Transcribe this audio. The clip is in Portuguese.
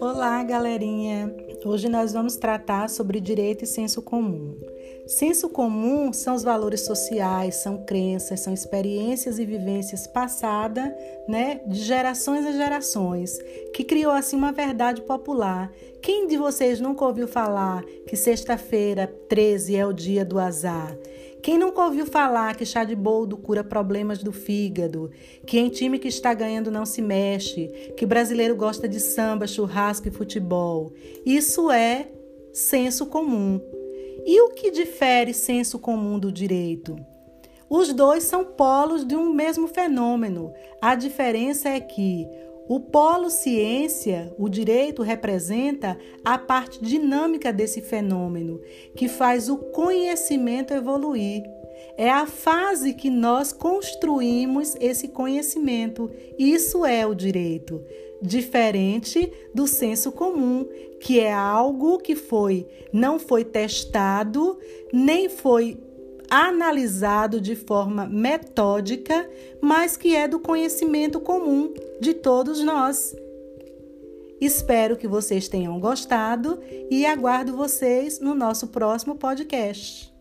Olá, galerinha! Hoje nós vamos tratar sobre direito e senso comum. Senso comum são os valores sociais, são crenças, são experiências e vivências passadas, né, de gerações a gerações, que criou assim uma verdade popular. Quem de vocês nunca ouviu falar que sexta-feira 13 é o dia do azar? Quem nunca ouviu falar que chá de boldo cura problemas do fígado, que em time que está ganhando não se mexe, que brasileiro gosta de samba, churrasco e futebol? Isso é senso comum. E o que difere senso comum do direito? Os dois são polos de um mesmo fenômeno. A diferença é que o polo ciência, o direito, representa a parte dinâmica desse fenômeno, que faz o conhecimento evoluir. É a fase que nós construímos esse conhecimento. Isso é o direito, diferente do senso comum, que é algo que foi não foi testado, nem foi analisado de forma metódica, mas que é do conhecimento comum de todos nós. Espero que vocês tenham gostado e aguardo vocês no nosso próximo podcast.